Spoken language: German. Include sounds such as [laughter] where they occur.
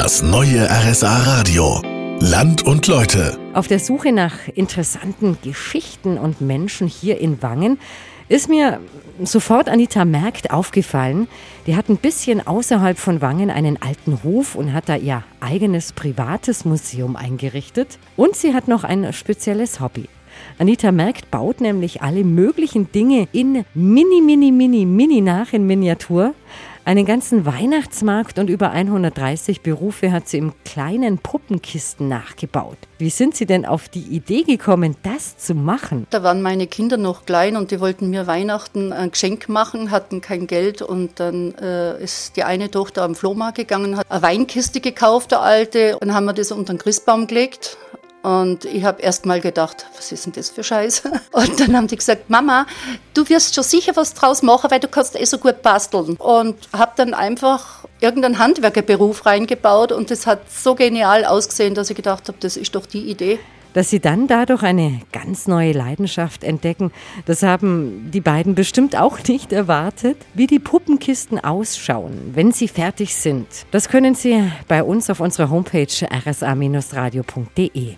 Das neue RSA Radio. Land und Leute. Auf der Suche nach interessanten Geschichten und Menschen hier in Wangen ist mir sofort Anita Merkt aufgefallen. Die hat ein bisschen außerhalb von Wangen einen alten Hof und hat da ihr eigenes privates Museum eingerichtet. Und sie hat noch ein spezielles Hobby. Anita Merkt baut nämlich alle möglichen Dinge in mini, mini, mini, mini nach in Miniatur. Einen ganzen Weihnachtsmarkt und über 130 Berufe hat sie im kleinen Puppenkisten nachgebaut. Wie sind Sie denn auf die Idee gekommen, das zu machen? Da waren meine Kinder noch klein und die wollten mir Weihnachten ein Geschenk machen, hatten kein Geld und dann äh, ist die eine Tochter am Flohmarkt gegangen, hat eine Weinkiste gekauft, eine alte, und haben wir das unter den Christbaum gelegt und ich habe erst mal gedacht, was ist denn das für Scheiße? [laughs] Und dann haben die gesagt, Mama, du wirst schon sicher was draus machen, weil du kannst eh so gut basteln. Und habe dann einfach irgendeinen Handwerkerberuf reingebaut und das hat so genial ausgesehen, dass ich gedacht habe, das ist doch die Idee. Dass sie dann dadurch eine ganz neue Leidenschaft entdecken, das haben die beiden bestimmt auch nicht erwartet. Wie die Puppenkisten ausschauen, wenn sie fertig sind, das können Sie bei uns auf unserer Homepage rsa-radio.de.